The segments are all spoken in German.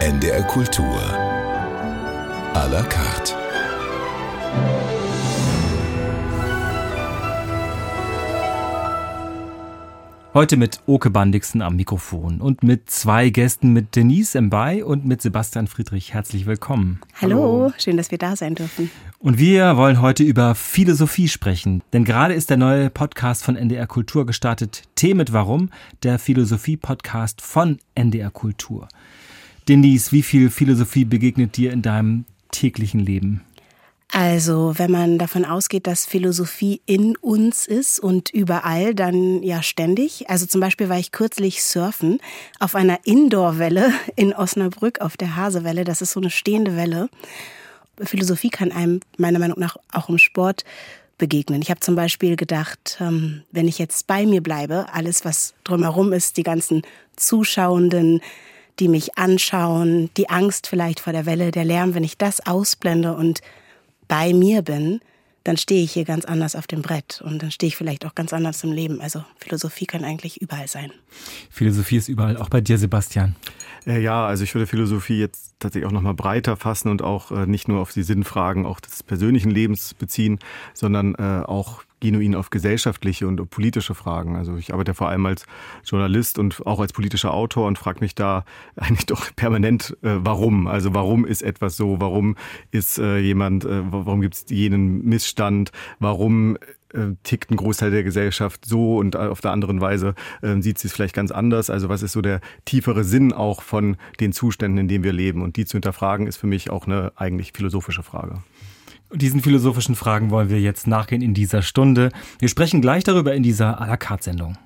NDR Kultur. À la carte. Heute mit Oke Bandixen am Mikrofon und mit zwei Gästen, mit Denise Mbay und mit Sebastian Friedrich. Herzlich willkommen. Hallo. Hallo, schön, dass wir da sein dürfen. Und wir wollen heute über Philosophie sprechen, denn gerade ist der neue Podcast von NDR Kultur gestartet, Tee mit Warum, der Philosophie-Podcast von NDR Kultur. Denise, wie viel Philosophie begegnet dir in deinem täglichen Leben? Also, wenn man davon ausgeht, dass Philosophie in uns ist und überall, dann ja ständig. Also zum Beispiel war ich kürzlich surfen auf einer Indoor-Welle in Osnabrück auf der Hasewelle. Das ist so eine stehende Welle. Philosophie kann einem meiner Meinung nach auch im Sport begegnen. Ich habe zum Beispiel gedacht, ähm, wenn ich jetzt bei mir bleibe, alles, was drumherum ist, die ganzen Zuschauenden, die mich anschauen, die Angst vielleicht vor der Welle, der Lärm, wenn ich das ausblende und bei mir bin, dann stehe ich hier ganz anders auf dem Brett und dann stehe ich vielleicht auch ganz anders im Leben. Also Philosophie kann eigentlich überall sein. Philosophie ist überall, auch bei dir, Sebastian. Äh, ja, also ich würde Philosophie jetzt tatsächlich auch nochmal breiter fassen und auch äh, nicht nur auf die Sinnfragen auch des persönlichen Lebens beziehen, sondern äh, auch genuin auf gesellschaftliche und politische Fragen. Also ich arbeite vor allem als Journalist und auch als politischer Autor und frage mich da eigentlich doch permanent, äh, warum. Also warum ist etwas so? Warum ist äh, jemand, äh, warum gibt es jenen Missstand? Warum äh, tickt ein Großteil der Gesellschaft so und auf der anderen Weise äh, sieht sie es vielleicht ganz anders. Also was ist so der tiefere Sinn auch von den Zuständen, in denen wir leben? Und die zu hinterfragen, ist für mich auch eine eigentlich philosophische Frage. Diesen philosophischen Fragen wollen wir jetzt nachgehen in dieser Stunde. Wir sprechen gleich darüber in dieser à la carte Sendung.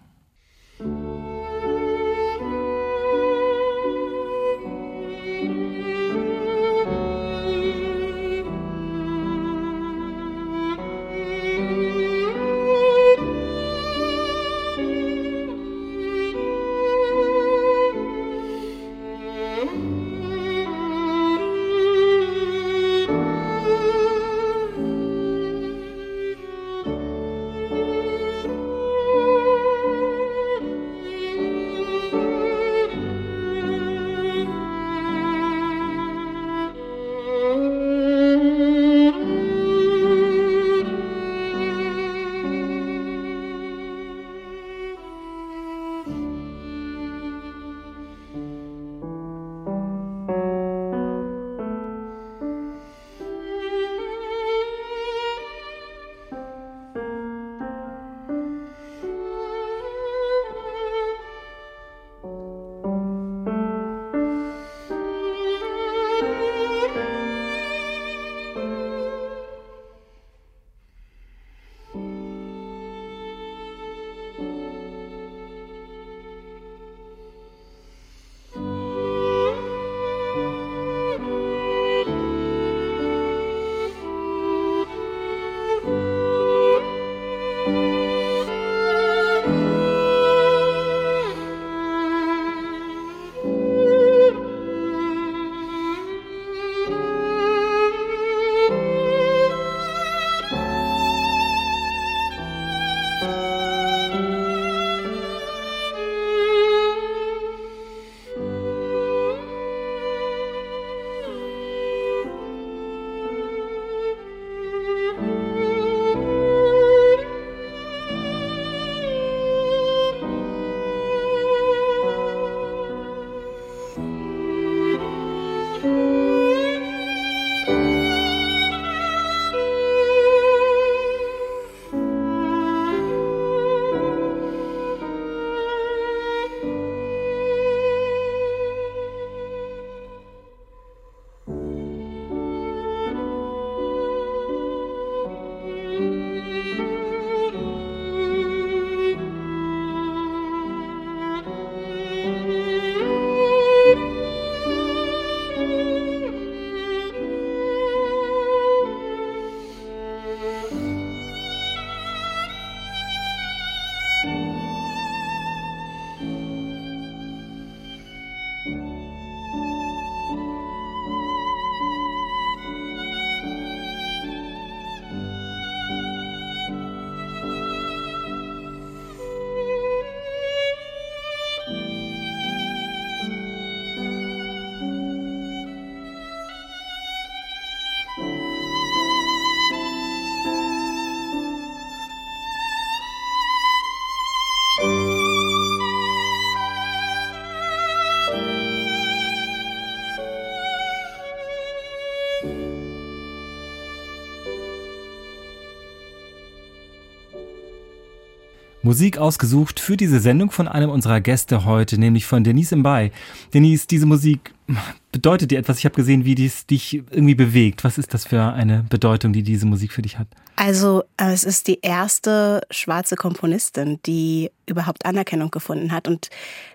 Musik ausgesucht für diese Sendung von einem unserer Gäste heute, nämlich von Denise Mbay. Denise, diese Musik bedeutet dir etwas? Ich habe gesehen, wie dies dich irgendwie bewegt. Was ist das für eine Bedeutung, die diese Musik für dich hat? Also es ist die erste schwarze Komponistin, die überhaupt Anerkennung gefunden hat und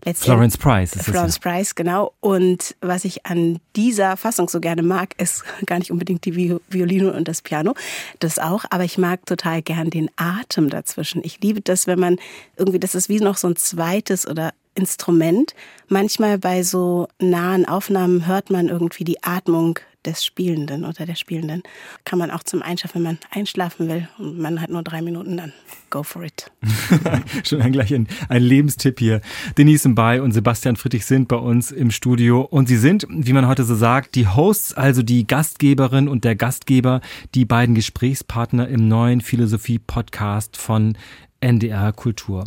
letztendlich Florence Price ist Florence es ja. Price genau. Und was ich an dieser Fassung so gerne mag, ist gar nicht unbedingt die Violine und das Piano, das auch, aber ich mag total gern den Atem dazwischen. Ich liebe das, wenn man irgendwie, das ist wie noch so ein zweites oder Instrument. Manchmal bei so nahen Aufnahmen hört man irgendwie die Atmung des Spielenden oder der Spielenden. Kann man auch zum Einschlafen, wenn man einschlafen will und man hat nur drei Minuten, dann go for it. Schon ein, gleich ein, ein Lebenstipp hier. Denise Mbay und Sebastian Friedrich sind bei uns im Studio und sie sind, wie man heute so sagt, die Hosts, also die Gastgeberin und der Gastgeber, die beiden Gesprächspartner im neuen Philosophie-Podcast von NDR Kultur.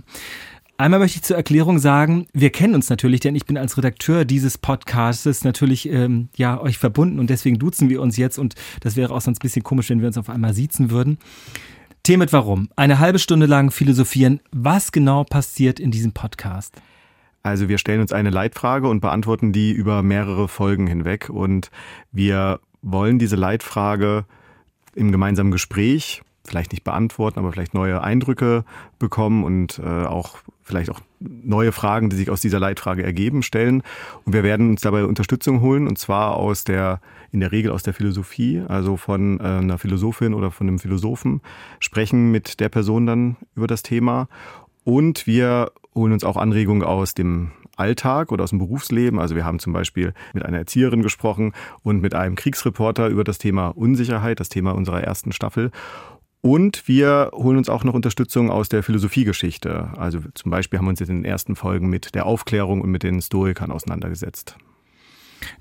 Einmal möchte ich zur Erklärung sagen, wir kennen uns natürlich, denn ich bin als Redakteur dieses Podcasts natürlich ähm, ja euch verbunden und deswegen duzen wir uns jetzt und das wäre auch sonst ein bisschen komisch, wenn wir uns auf einmal siezen würden. Themet warum? Eine halbe Stunde lang philosophieren. Was genau passiert in diesem Podcast? Also wir stellen uns eine Leitfrage und beantworten die über mehrere Folgen hinweg und wir wollen diese Leitfrage im gemeinsamen Gespräch vielleicht nicht beantworten, aber vielleicht neue Eindrücke bekommen und äh, auch vielleicht auch neue Fragen, die sich aus dieser Leitfrage ergeben, stellen. Und wir werden uns dabei Unterstützung holen, und zwar aus der, in der Regel aus der Philosophie, also von äh, einer Philosophin oder von einem Philosophen, sprechen mit der Person dann über das Thema. Und wir holen uns auch Anregungen aus dem Alltag oder aus dem Berufsleben. Also wir haben zum Beispiel mit einer Erzieherin gesprochen und mit einem Kriegsreporter über das Thema Unsicherheit, das Thema unserer ersten Staffel. Und wir holen uns auch noch Unterstützung aus der Philosophiegeschichte. Also zum Beispiel haben wir uns in den ersten Folgen mit der Aufklärung und mit den Stoikern auseinandergesetzt.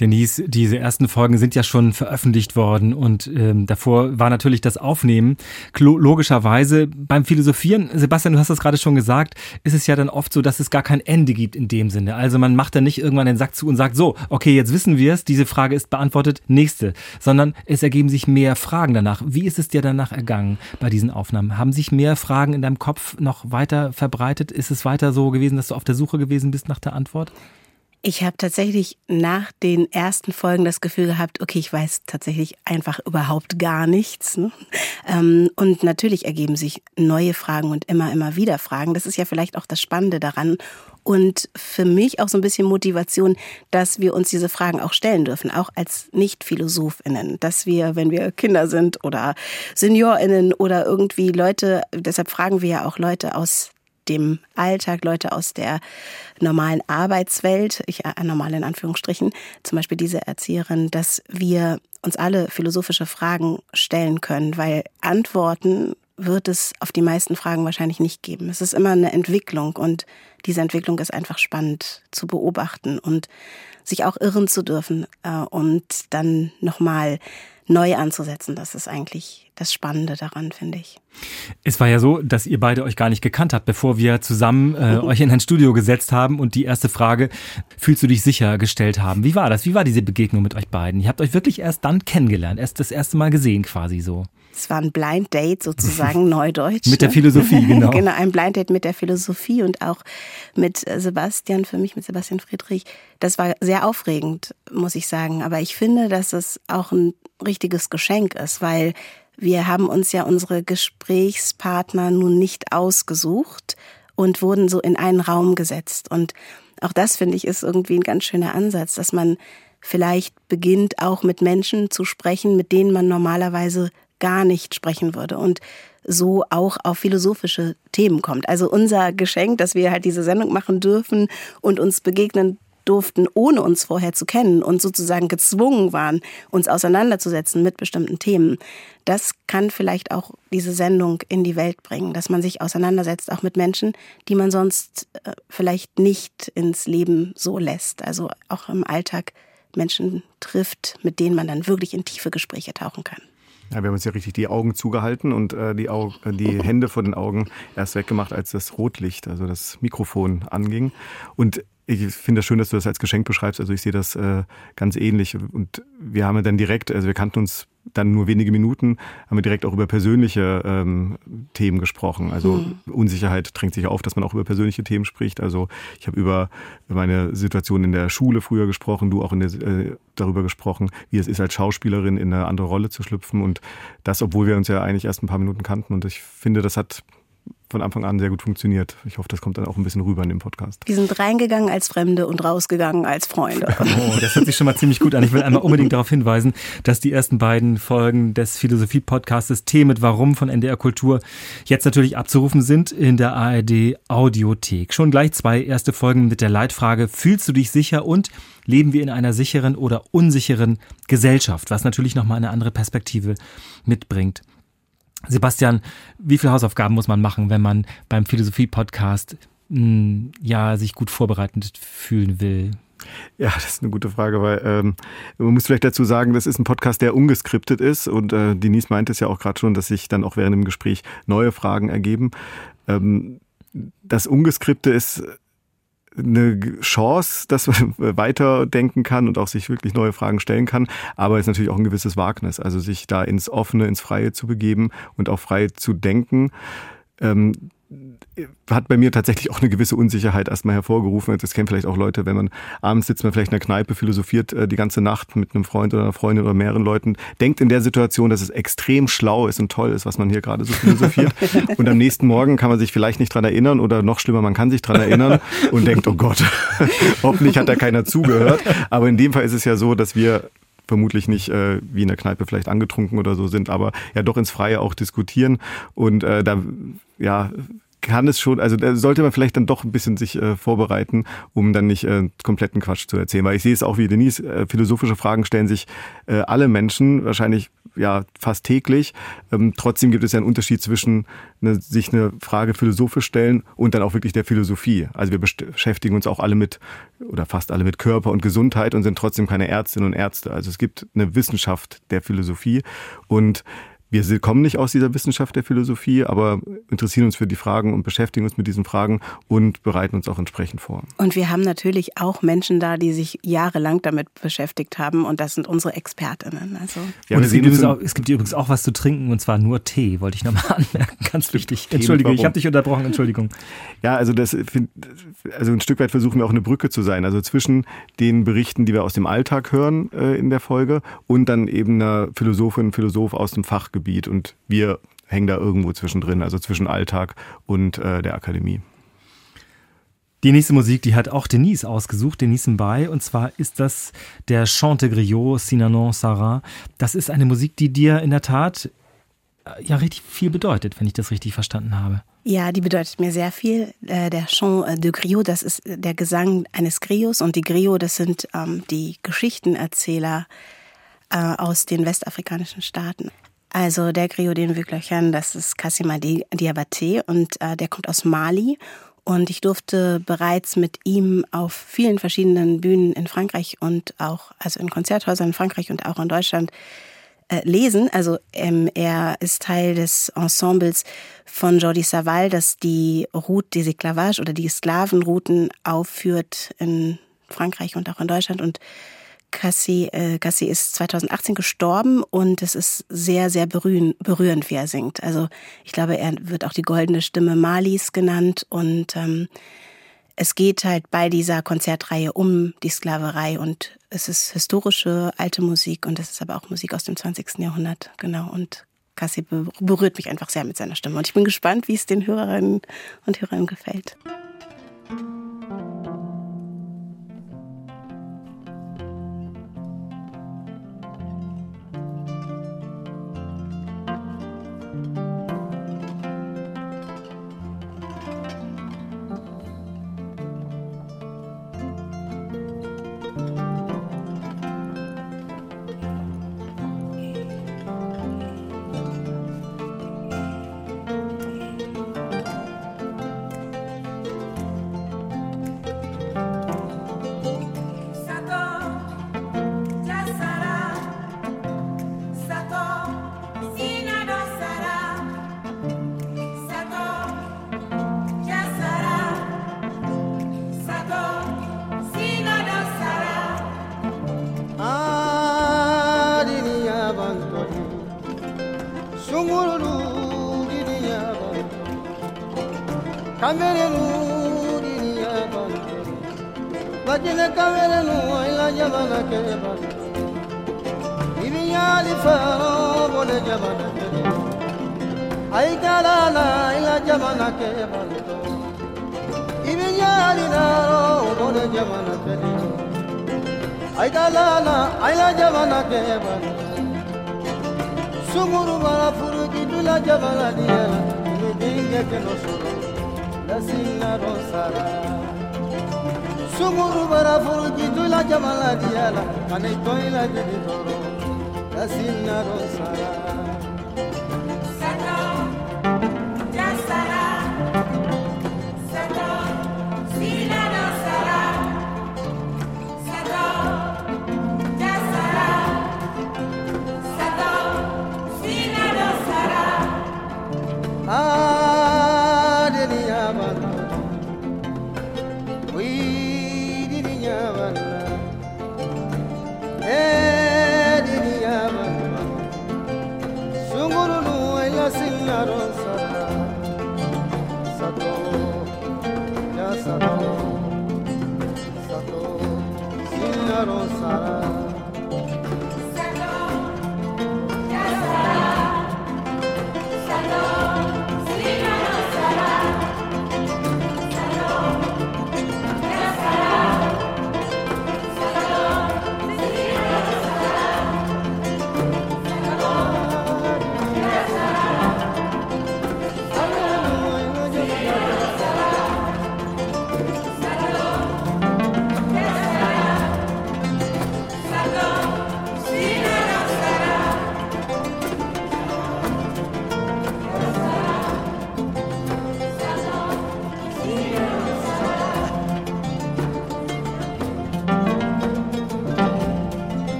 Denise, diese ersten Folgen sind ja schon veröffentlicht worden und ähm, davor war natürlich das Aufnehmen. Logischerweise beim Philosophieren, Sebastian, du hast das gerade schon gesagt, ist es ja dann oft so, dass es gar kein Ende gibt in dem Sinne. Also man macht dann nicht irgendwann den Sack zu und sagt, so, okay, jetzt wissen wir es, diese Frage ist beantwortet, nächste, sondern es ergeben sich mehr Fragen danach. Wie ist es dir danach ergangen bei diesen Aufnahmen? Haben sich mehr Fragen in deinem Kopf noch weiter verbreitet? Ist es weiter so gewesen, dass du auf der Suche gewesen bist nach der Antwort? Ich habe tatsächlich nach den ersten Folgen das Gefühl gehabt, okay, ich weiß tatsächlich einfach überhaupt gar nichts. Ne? Ähm, und natürlich ergeben sich neue Fragen und immer, immer wieder Fragen. Das ist ja vielleicht auch das Spannende daran. Und für mich auch so ein bisschen Motivation, dass wir uns diese Fragen auch stellen dürfen, auch als Nicht-PhilosophInnen. Dass wir, wenn wir Kinder sind oder SeniorInnen oder irgendwie Leute, deshalb fragen wir ja auch Leute aus dem Alltag, Leute aus der normalen Arbeitswelt, ich äh, normal in Anführungsstrichen, zum Beispiel diese Erzieherin, dass wir uns alle philosophische Fragen stellen können, weil Antworten wird es auf die meisten Fragen wahrscheinlich nicht geben. Es ist immer eine Entwicklung und diese Entwicklung ist einfach spannend zu beobachten und sich auch irren zu dürfen äh, und dann nochmal neu anzusetzen. Das ist eigentlich das Spannende daran, finde ich. Es war ja so, dass ihr beide euch gar nicht gekannt habt, bevor wir zusammen äh, euch in ein Studio gesetzt haben und die erste Frage, fühlst du dich sicher, gestellt haben. Wie war das? Wie war diese Begegnung mit euch beiden? Ihr habt euch wirklich erst dann kennengelernt, erst das erste Mal gesehen quasi so. Es war ein Blind Date sozusagen, Neudeutsch. mit der Philosophie, genau. genau, ein Blind Date mit der Philosophie und auch mit Sebastian, für mich mit Sebastian Friedrich. Das war sehr aufregend, muss ich sagen. Aber ich finde, dass es auch ein richtiges Geschenk ist, weil wir haben uns ja unsere Gesprächspartner nun nicht ausgesucht und wurden so in einen Raum gesetzt. Und auch das finde ich ist irgendwie ein ganz schöner Ansatz, dass man vielleicht beginnt auch mit Menschen zu sprechen, mit denen man normalerweise gar nicht sprechen würde und so auch auf philosophische Themen kommt. Also unser Geschenk, dass wir halt diese Sendung machen dürfen und uns begegnen durften, ohne uns vorher zu kennen und sozusagen gezwungen waren, uns auseinanderzusetzen mit bestimmten Themen. Das kann vielleicht auch diese Sendung in die Welt bringen, dass man sich auseinandersetzt, auch mit Menschen, die man sonst äh, vielleicht nicht ins Leben so lässt. Also auch im Alltag Menschen trifft, mit denen man dann wirklich in tiefe Gespräche tauchen kann. Ja, wir haben uns ja richtig die Augen zugehalten und äh, die, Augen, äh, die Hände vor den Augen erst weggemacht, als das Rotlicht, also das Mikrofon anging. Und ich finde das schön, dass du das als Geschenk beschreibst. Also ich sehe das äh, ganz ähnlich. Und wir haben dann direkt, also wir kannten uns dann nur wenige Minuten haben wir direkt auch über persönliche ähm, Themen gesprochen. Also mhm. Unsicherheit drängt sich auf, dass man auch über persönliche Themen spricht. Also ich habe über meine Situation in der Schule früher gesprochen, du auch der, äh, darüber gesprochen, wie es ist, als Schauspielerin in eine andere Rolle zu schlüpfen. Und das, obwohl wir uns ja eigentlich erst ein paar Minuten kannten. Und ich finde, das hat von Anfang an sehr gut funktioniert. Ich hoffe, das kommt dann auch ein bisschen rüber in dem Podcast. Wir sind reingegangen als Fremde und rausgegangen als Freunde. Oh, das hört sich schon mal ziemlich gut an. Ich will einmal unbedingt darauf hinweisen, dass die ersten beiden Folgen des Philosophie-Podcastes T mit Warum von NDR Kultur jetzt natürlich abzurufen sind in der ARD Audiothek. Schon gleich zwei erste Folgen mit der Leitfrage, fühlst du dich sicher und leben wir in einer sicheren oder unsicheren Gesellschaft, was natürlich nochmal eine andere Perspektive mitbringt. Sebastian, wie viele Hausaufgaben muss man machen, wenn man beim Philosophie-Podcast hm, ja sich gut vorbereitet fühlen will? Ja, das ist eine gute Frage, weil ähm, man muss vielleicht dazu sagen, das ist ein Podcast, der ungeskriptet ist und äh, Denise meinte es ja auch gerade schon, dass sich dann auch während dem Gespräch neue Fragen ergeben. Ähm, das Ungeskripte ist eine Chance, dass man weiterdenken kann und auch sich wirklich neue Fragen stellen kann. Aber es ist natürlich auch ein gewisses Wagnis, also sich da ins Offene, ins Freie zu begeben und auch frei zu denken. Ähm, hat bei mir tatsächlich auch eine gewisse Unsicherheit erstmal hervorgerufen. Das kennen vielleicht auch Leute, wenn man abends sitzt man vielleicht in der Kneipe, philosophiert äh, die ganze Nacht mit einem Freund oder einer Freundin oder mehreren Leuten, denkt in der Situation, dass es extrem schlau ist und toll ist, was man hier gerade so philosophiert. und am nächsten Morgen kann man sich vielleicht nicht dran erinnern oder noch schlimmer, man kann sich dran erinnern und denkt, oh Gott, hoffentlich hat da keiner zugehört. Aber in dem Fall ist es ja so, dass wir vermutlich nicht äh, wie in der Kneipe vielleicht angetrunken oder so sind, aber ja doch ins Freie auch diskutieren und äh, da ja kann es schon, also da sollte man vielleicht dann doch ein bisschen sich äh, vorbereiten, um dann nicht äh, kompletten Quatsch zu erzählen. Weil ich sehe es auch wie Denise, äh, philosophische Fragen stellen sich äh, alle Menschen, wahrscheinlich ja fast täglich. Ähm, trotzdem gibt es ja einen Unterschied zwischen ne, sich eine Frage philosophisch stellen und dann auch wirklich der Philosophie. Also wir beschäftigen uns auch alle mit oder fast alle mit Körper und Gesundheit und sind trotzdem keine Ärztinnen und Ärzte. Also es gibt eine Wissenschaft der Philosophie und wir kommen nicht aus dieser Wissenschaft der Philosophie, aber interessieren uns für die Fragen und beschäftigen uns mit diesen Fragen und bereiten uns auch entsprechend vor. Und wir haben natürlich auch Menschen da, die sich jahrelang damit beschäftigt haben und das sind unsere Expertinnen. Also ja, und es gibt, auch, es gibt übrigens auch was zu trinken und zwar nur Tee, wollte ich nochmal anmerken. Ganz wichtig. Entschuldige, ich habe dich unterbrochen, Entschuldigung. Ja, also das also ein Stück weit versuchen wir auch eine Brücke zu sein. Also zwischen den Berichten, die wir aus dem Alltag hören äh, in der Folge und dann eben einer Philosophin, Philosoph aus dem Fach Fachgebiet und wir hängen da irgendwo zwischendrin, also zwischen Alltag und äh, der Akademie. Die nächste Musik, die hat auch Denise ausgesucht, Denise Mbai, und zwar ist das der Chante Griot Sinanon Sarah. Das ist eine Musik, die dir in der Tat äh, ja richtig viel bedeutet, wenn ich das richtig verstanden habe. Ja, die bedeutet mir sehr viel. Äh, der Chant de Griot, das ist der Gesang eines Griots und die Griot, das sind ähm, die Geschichtenerzähler äh, aus den westafrikanischen Staaten. Also der Griot, den wir hören, das ist Kassima Diabaté und äh, der kommt aus Mali. Und ich durfte bereits mit ihm auf vielen verschiedenen Bühnen in Frankreich und auch, also in Konzerthäusern in Frankreich und auch in Deutschland äh, lesen. Also ähm, er ist Teil des Ensembles von Jordi Saval, das die Route des Esclavages oder die Sklavenrouten aufführt in Frankreich und auch in Deutschland. Und Cassie, äh, Cassie ist 2018 gestorben und es ist sehr, sehr berührend, berührend, wie er singt. Also ich glaube, er wird auch die goldene Stimme Malis genannt und ähm, es geht halt bei dieser Konzertreihe um die Sklaverei und es ist historische alte Musik und es ist aber auch Musik aus dem 20. Jahrhundert, genau. Und Cassie berührt mich einfach sehr mit seiner Stimme und ich bin gespannt, wie es den Hörerinnen und Hörern gefällt. kaverelu diniya ban wajina kaverelu ila jabana kere ban faro bole jabana kere ay kalala ila jabana kere ban naro bole jabana kere ay kalala ila jabana kere ban sunguru bara furu jidula jabana diya Dinge que no solo sinna rosara Sumuru bara furu gitu la jamala diala kanai toila didi toro. Sinna rosara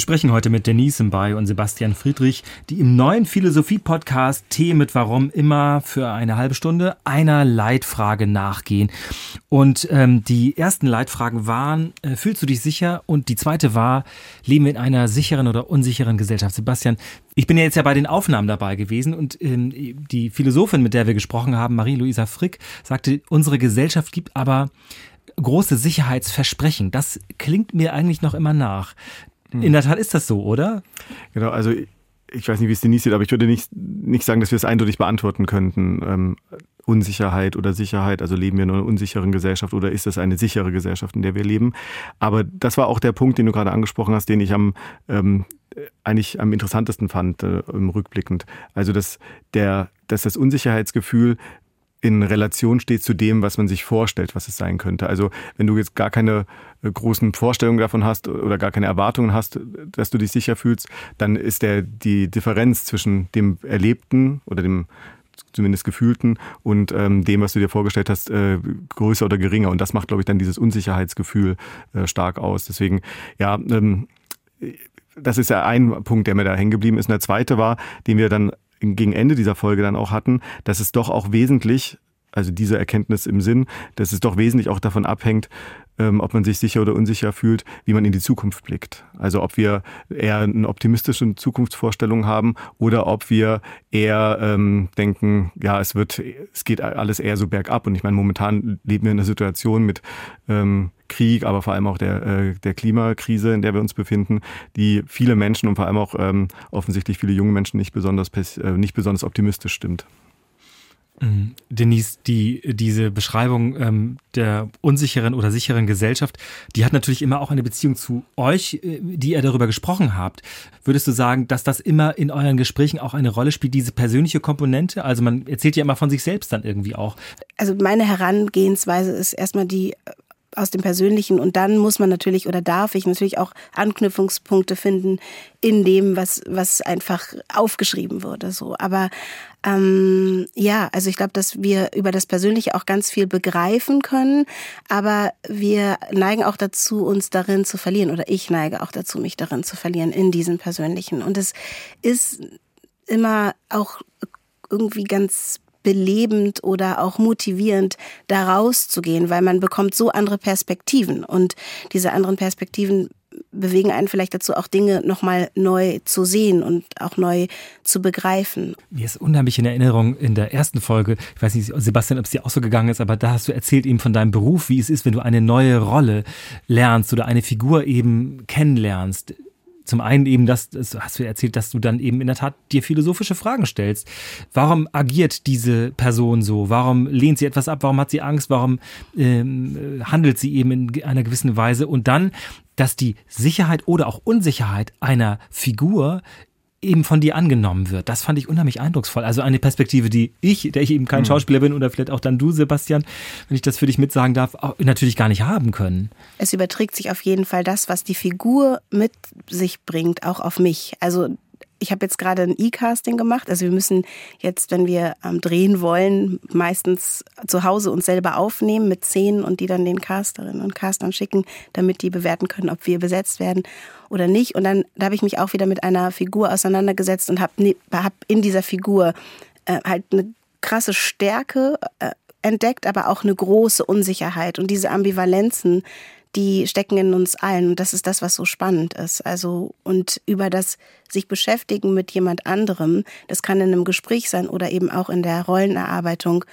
Wir sprechen heute mit Denise Mbay und Sebastian Friedrich, die im neuen Philosophie-Podcast Tee mit Warum immer für eine halbe Stunde einer Leitfrage nachgehen. Und ähm, die ersten Leitfragen waren, äh, fühlst du dich sicher? Und die zweite war, leben wir in einer sicheren oder unsicheren Gesellschaft? Sebastian, ich bin ja jetzt ja bei den Aufnahmen dabei gewesen und ähm, die Philosophin, mit der wir gesprochen haben, Marie-Louisa Frick, sagte, unsere Gesellschaft gibt aber große Sicherheitsversprechen. Das klingt mir eigentlich noch immer nach. In der Tat ist das so, oder? Genau, also ich weiß nicht, wie es Denise sieht, aber ich würde nicht, nicht sagen, dass wir es eindeutig beantworten könnten. Ähm, Unsicherheit oder Sicherheit, also leben wir in einer unsicheren Gesellschaft oder ist es eine sichere Gesellschaft, in der wir leben? Aber das war auch der Punkt, den du gerade angesprochen hast, den ich am ähm, eigentlich am interessantesten fand, äh, rückblickend. Also dass der, dass das Unsicherheitsgefühl in Relation steht zu dem, was man sich vorstellt, was es sein könnte. Also wenn du jetzt gar keine äh, großen Vorstellungen davon hast oder gar keine Erwartungen hast, dass du dich sicher fühlst, dann ist der die Differenz zwischen dem Erlebten oder dem zumindest gefühlten und ähm, dem, was du dir vorgestellt hast, äh, größer oder geringer. Und das macht, glaube ich, dann dieses Unsicherheitsgefühl äh, stark aus. Deswegen, ja, ähm, das ist ja ein Punkt, der mir da hängen geblieben ist. Und der zweite war, den wir dann gegen Ende dieser Folge dann auch hatten, dass es doch auch wesentlich, also diese Erkenntnis im Sinn, dass es doch wesentlich auch davon abhängt, ähm, ob man sich sicher oder unsicher fühlt, wie man in die Zukunft blickt. Also ob wir eher eine optimistische Zukunftsvorstellung haben oder ob wir eher ähm, denken, ja, es wird, es geht alles eher so bergab. Und ich meine, momentan leben wir in einer Situation mit ähm, Krieg, aber vor allem auch der, äh, der Klimakrise, in der wir uns befinden, die viele Menschen und vor allem auch ähm, offensichtlich viele junge Menschen nicht besonders, äh, nicht besonders optimistisch stimmt. Mhm. Denise, die, diese Beschreibung ähm, der unsicheren oder sicheren Gesellschaft, die hat natürlich immer auch eine Beziehung zu euch, äh, die ihr darüber gesprochen habt. Würdest du sagen, dass das immer in euren Gesprächen auch eine Rolle spielt, diese persönliche Komponente? Also man erzählt ja immer von sich selbst dann irgendwie auch. Also meine Herangehensweise ist erstmal die aus dem Persönlichen und dann muss man natürlich oder darf ich natürlich auch Anknüpfungspunkte finden in dem, was, was einfach aufgeschrieben wurde. So. Aber ähm, ja, also ich glaube, dass wir über das Persönliche auch ganz viel begreifen können, aber wir neigen auch dazu, uns darin zu verlieren oder ich neige auch dazu, mich darin zu verlieren in diesen Persönlichen. Und es ist immer auch irgendwie ganz belebend oder auch motivierend, da rauszugehen, weil man bekommt so andere Perspektiven und diese anderen Perspektiven bewegen einen vielleicht dazu, auch Dinge nochmal neu zu sehen und auch neu zu begreifen. Mir ist unheimlich in Erinnerung in der ersten Folge, ich weiß nicht, Sebastian, ob es dir auch so gegangen ist, aber da hast du erzählt eben von deinem Beruf, wie es ist, wenn du eine neue Rolle lernst oder eine Figur eben kennenlernst. Zum einen eben das, das hast du erzählt, dass du dann eben in der Tat dir philosophische Fragen stellst. Warum agiert diese Person so? Warum lehnt sie etwas ab? Warum hat sie Angst? Warum ähm, handelt sie eben in einer gewissen Weise? Und dann, dass die Sicherheit oder auch Unsicherheit einer Figur eben von dir angenommen wird. Das fand ich unheimlich eindrucksvoll. Also eine Perspektive, die ich, der ich eben kein mhm. Schauspieler bin oder vielleicht auch dann du, Sebastian, wenn ich das für dich mitsagen darf, natürlich gar nicht haben können. Es überträgt sich auf jeden Fall das, was die Figur mit sich bringt, auch auf mich. Also ich habe jetzt gerade ein E-Casting gemacht. Also wir müssen jetzt, wenn wir ähm, drehen wollen, meistens zu Hause uns selber aufnehmen mit Szenen und die dann den Casterinnen und Castern schicken, damit die bewerten können, ob wir besetzt werden oder nicht. Und dann da habe ich mich auch wieder mit einer Figur auseinandergesetzt und habe hab in dieser Figur äh, halt eine krasse Stärke äh, entdeckt, aber auch eine große Unsicherheit und diese Ambivalenzen, die stecken in uns allen. Und das ist das, was so spannend ist. Also, und über das sich beschäftigen mit jemand anderem, das kann in einem Gespräch sein oder eben auch in der Rollenerarbeitung,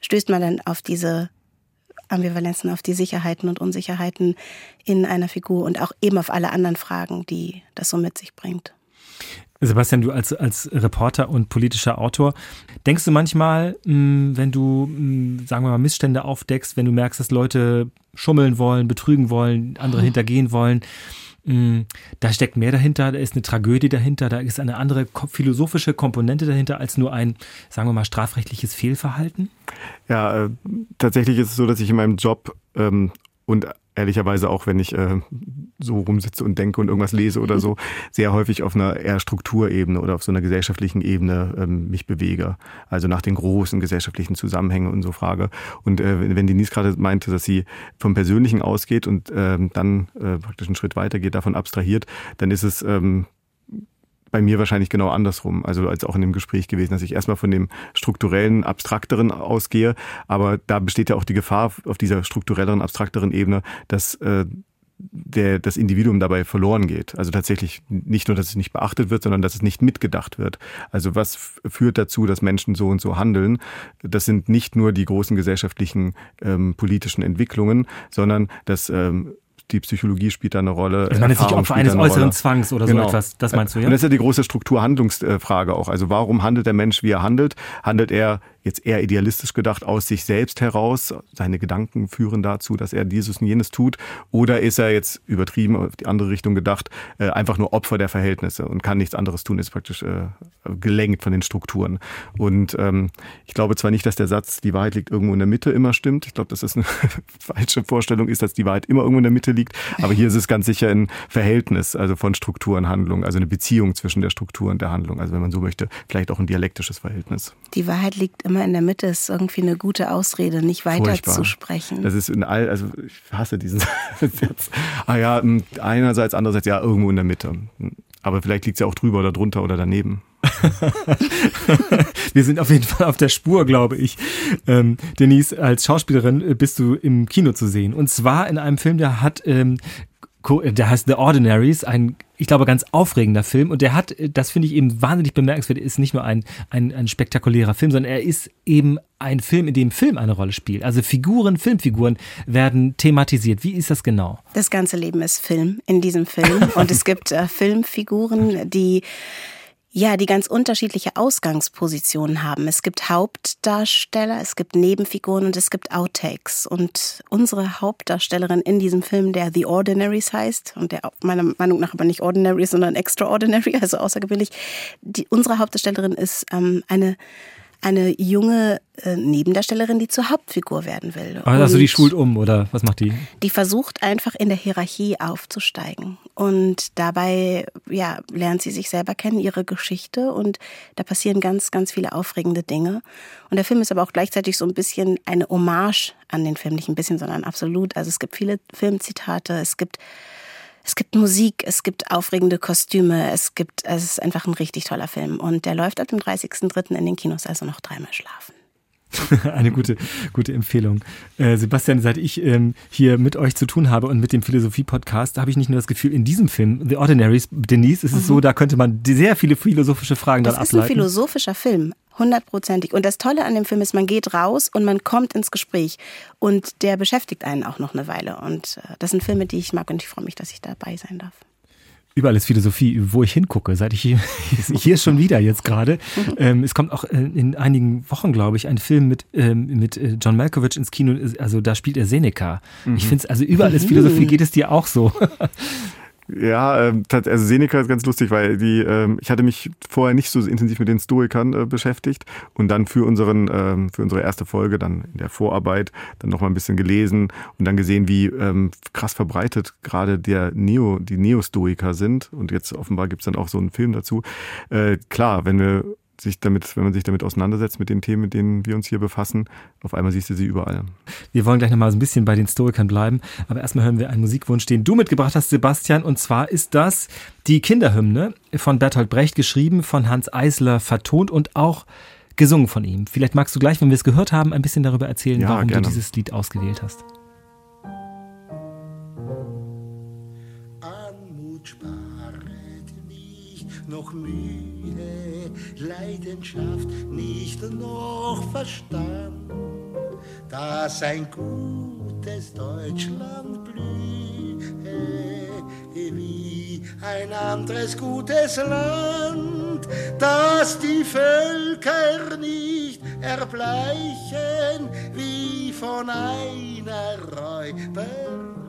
stößt man dann auf diese Ambivalenzen, auf die Sicherheiten und Unsicherheiten in einer Figur und auch eben auf alle anderen Fragen, die das so mit sich bringt. Sebastian, du als, als Reporter und politischer Autor, denkst du manchmal, hm, wenn du, hm, sagen wir mal, Missstände aufdeckst, wenn du merkst, dass Leute schummeln wollen, betrügen wollen, andere mhm. hintergehen wollen, hm, da steckt mehr dahinter, da ist eine Tragödie dahinter, da ist eine andere philosophische Komponente dahinter als nur ein, sagen wir mal, strafrechtliches Fehlverhalten? Ja, äh, tatsächlich ist es so, dass ich in meinem Job ähm, und ehrlicherweise auch, wenn ich äh, so rumsitze und denke und irgendwas lese oder so, sehr häufig auf einer eher Strukturebene oder auf so einer gesellschaftlichen Ebene ähm, mich bewege. Also nach den großen gesellschaftlichen Zusammenhängen und so frage. Und äh, wenn Denise gerade meinte, dass sie vom Persönlichen ausgeht und ähm, dann äh, praktisch einen Schritt weitergeht, davon abstrahiert, dann ist es ähm, bei mir wahrscheinlich genau andersrum. Also als auch in dem Gespräch gewesen, dass ich erstmal von dem strukturellen, abstrakteren ausgehe. Aber da besteht ja auch die Gefahr auf dieser strukturelleren, abstrakteren Ebene, dass äh, der, das Individuum dabei verloren geht. Also tatsächlich nicht nur, dass es nicht beachtet wird, sondern dass es nicht mitgedacht wird. Also was führt dazu, dass Menschen so und so handeln? Das sind nicht nur die großen gesellschaftlichen ähm, politischen Entwicklungen, sondern das ähm, die Psychologie spielt da eine Rolle. Ich meine jetzt nicht Opfer eines äußeren Rolle. Zwangs oder genau. so etwas. Das meinst du, ja? Und das ist ja die große Strukturhandlungsfrage auch. Also warum handelt der Mensch, wie er handelt? Handelt er jetzt eher idealistisch gedacht aus sich selbst heraus. Seine Gedanken führen dazu, dass er dieses und jenes tut. Oder ist er jetzt übertrieben auf die andere Richtung gedacht, äh, einfach nur Opfer der Verhältnisse und kann nichts anderes tun, ist praktisch äh, gelenkt von den Strukturen. Und ähm, ich glaube zwar nicht, dass der Satz, die Wahrheit liegt irgendwo in der Mitte, immer stimmt. Ich glaube, dass das eine falsche Vorstellung ist, dass die Wahrheit immer irgendwo in der Mitte liegt. Aber hier ist es ganz sicher ein Verhältnis, also von Struktur und Handlung, also eine Beziehung zwischen der Struktur und der Handlung. Also wenn man so möchte, vielleicht auch ein dialektisches Verhältnis. Die Wahrheit liegt immer immer in der Mitte ist irgendwie eine gute Ausrede, nicht weiter Furchtbar. zu sprechen. Das ist in all, also ich hasse diesen Satz. Ah ja, einerseits, andererseits ja irgendwo in der Mitte. Aber vielleicht liegt es ja auch drüber oder drunter oder daneben. Wir sind auf jeden Fall auf der Spur, glaube ich. Ähm, Denise, als Schauspielerin bist du im Kino zu sehen. Und zwar in einem Film, der hat ähm, der heißt The Ordinaries, ein, ich glaube, ganz aufregender Film. Und der hat, das finde ich eben wahnsinnig bemerkenswert, ist nicht nur ein, ein, ein spektakulärer Film, sondern er ist eben ein Film, in dem Film eine Rolle spielt. Also Figuren, Filmfiguren werden thematisiert. Wie ist das genau? Das ganze Leben ist Film in diesem Film. Und es gibt äh, Filmfiguren, die ja, die ganz unterschiedliche Ausgangspositionen haben. Es gibt Hauptdarsteller, es gibt Nebenfiguren und es gibt Outtakes. Und unsere Hauptdarstellerin in diesem Film, der The Ordinaries heißt, und der meiner Meinung nach aber nicht Ordinary, sondern Extraordinary, also außergewöhnlich, die, unsere Hauptdarstellerin ist ähm, eine eine junge äh, Nebendarstellerin, die zur Hauptfigur werden will. Also die schult um oder was macht die? Die versucht einfach in der Hierarchie aufzusteigen Und dabei ja, lernt sie sich selber kennen, ihre Geschichte und da passieren ganz, ganz viele aufregende Dinge. Und der Film ist aber auch gleichzeitig so ein bisschen eine Hommage an den Film, nicht ein bisschen, sondern absolut. Also es gibt viele Filmzitate, es gibt es gibt Musik, es gibt aufregende Kostüme, es gibt, es ist einfach ein richtig toller Film. Und der läuft ab dem 30.03. in den Kinos, also noch dreimal schlafen. Eine gute, gute Empfehlung. Äh, Sebastian, seit ich ähm, hier mit euch zu tun habe und mit dem Philosophie-Podcast, habe ich nicht nur das Gefühl, in diesem Film, The Ordinaries, Denise, ist mhm. es so, da könnte man sehr viele philosophische Fragen das dann ableiten. Das ist ein philosophischer Film. Hundertprozentig. Und das Tolle an dem Film ist, man geht raus und man kommt ins Gespräch. Und der beschäftigt einen auch noch eine Weile. Und äh, das sind Filme, die ich mag und ich freue mich, dass ich dabei sein darf. Überall ist Philosophie, wo ich hingucke, seit ich hier, hier schon wieder jetzt gerade. Ähm, es kommt auch äh, in einigen Wochen, glaube ich, ein Film mit, ähm, mit äh, John Malkovich ins Kino. Also da spielt er Seneca. Mhm. Ich finde es, also überall ist Philosophie. Geht es dir auch so? Ja, ähm, also Seneca ist ganz lustig, weil die, ähm, ich hatte mich vorher nicht so intensiv mit den Stoikern äh, beschäftigt und dann für unseren, ähm, für unsere erste Folge, dann in der Vorarbeit, dann noch mal ein bisschen gelesen und dann gesehen, wie ähm, krass verbreitet gerade der Neo, die Neo-Stoiker sind. Und jetzt offenbar gibt's dann auch so einen Film dazu. Äh, klar, wenn wir sich damit, wenn man sich damit auseinandersetzt, mit den Themen, mit denen wir uns hier befassen, auf einmal siehst du sie überall. Wir wollen gleich nochmal so ein bisschen bei den Stoikern bleiben, aber erstmal hören wir einen Musikwunsch, den du mitgebracht hast, Sebastian, und zwar ist das die Kinderhymne von Bertolt Brecht, geschrieben von Hans Eisler, vertont und auch gesungen von ihm. Vielleicht magst du gleich, wenn wir es gehört haben, ein bisschen darüber erzählen, ja, warum gerne. du dieses Lied ausgewählt hast. Leidenschaft, nicht noch Verstand, dass ein gutes Deutschland blühe wie ein anderes gutes Land, dass die Völker nicht erbleichen wie von einer Räuberin,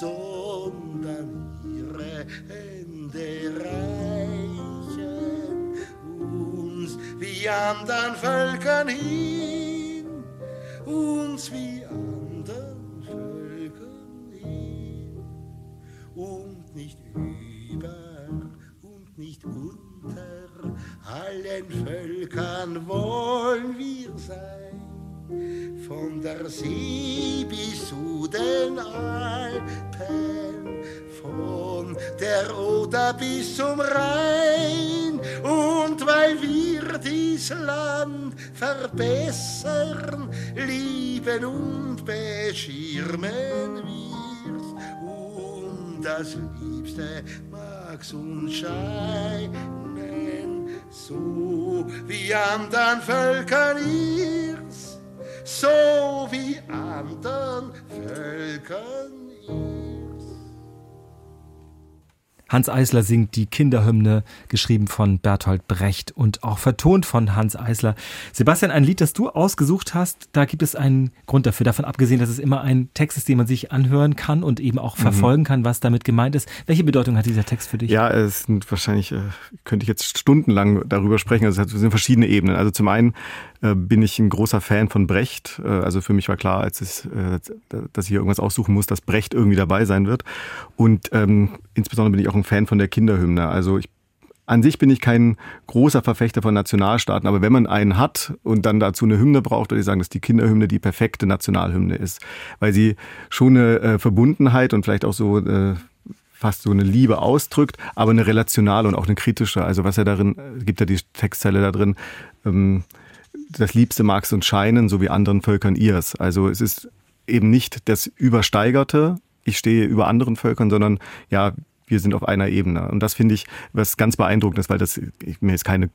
sondern ihre Hände reichen wie andern Völkern hin, uns wie andern Völkern hin, und nicht über und nicht unter allen Völkern wollen wir sein. Von der See bis zu den Alpen, von der Oder bis zum Rhein. Und weil wir dies Land verbessern, lieben und beschirmen wir's. Und das Liebste mag's uns scheinen, so wie andern Völkern ihr's so wie anderen Völkern Hans Eisler singt die Kinderhymne, geschrieben von Bertolt Brecht und auch vertont von Hans Eisler. Sebastian, ein Lied, das du ausgesucht hast, da gibt es einen Grund dafür, davon abgesehen, dass es immer ein Text ist, den man sich anhören kann und eben auch mhm. verfolgen kann, was damit gemeint ist. Welche Bedeutung hat dieser Text für dich? Ja, es sind wahrscheinlich, äh, könnte ich jetzt stundenlang darüber sprechen. Also es sind verschiedene Ebenen. Also zum einen bin ich ein großer Fan von Brecht. Äh, also für mich war klar, als es, dass ich hier irgendwas aussuchen muss, dass Brecht irgendwie dabei sein wird. Und ähm, insbesondere bin ich auch ein Fan von der Kinderhymne. Also ich an sich bin ich kein großer Verfechter von Nationalstaaten, aber wenn man einen hat und dann dazu eine Hymne braucht, würde ich sagen, dass die Kinderhymne die perfekte Nationalhymne ist, weil sie schon eine äh, Verbundenheit und vielleicht auch so äh, fast so eine Liebe ausdrückt, aber eine relationale und auch eine kritische. Also was er darin, äh, gibt ja die Textzeile da drin, ähm, das Liebste magst uns scheinen, so wie anderen Völkern ihrs. Also es ist eben nicht das Übersteigerte, ich stehe über anderen Völkern, sondern ja, wir sind auf einer Ebene. Und das finde ich was ganz beeindruckendes, weil das, mir ist keine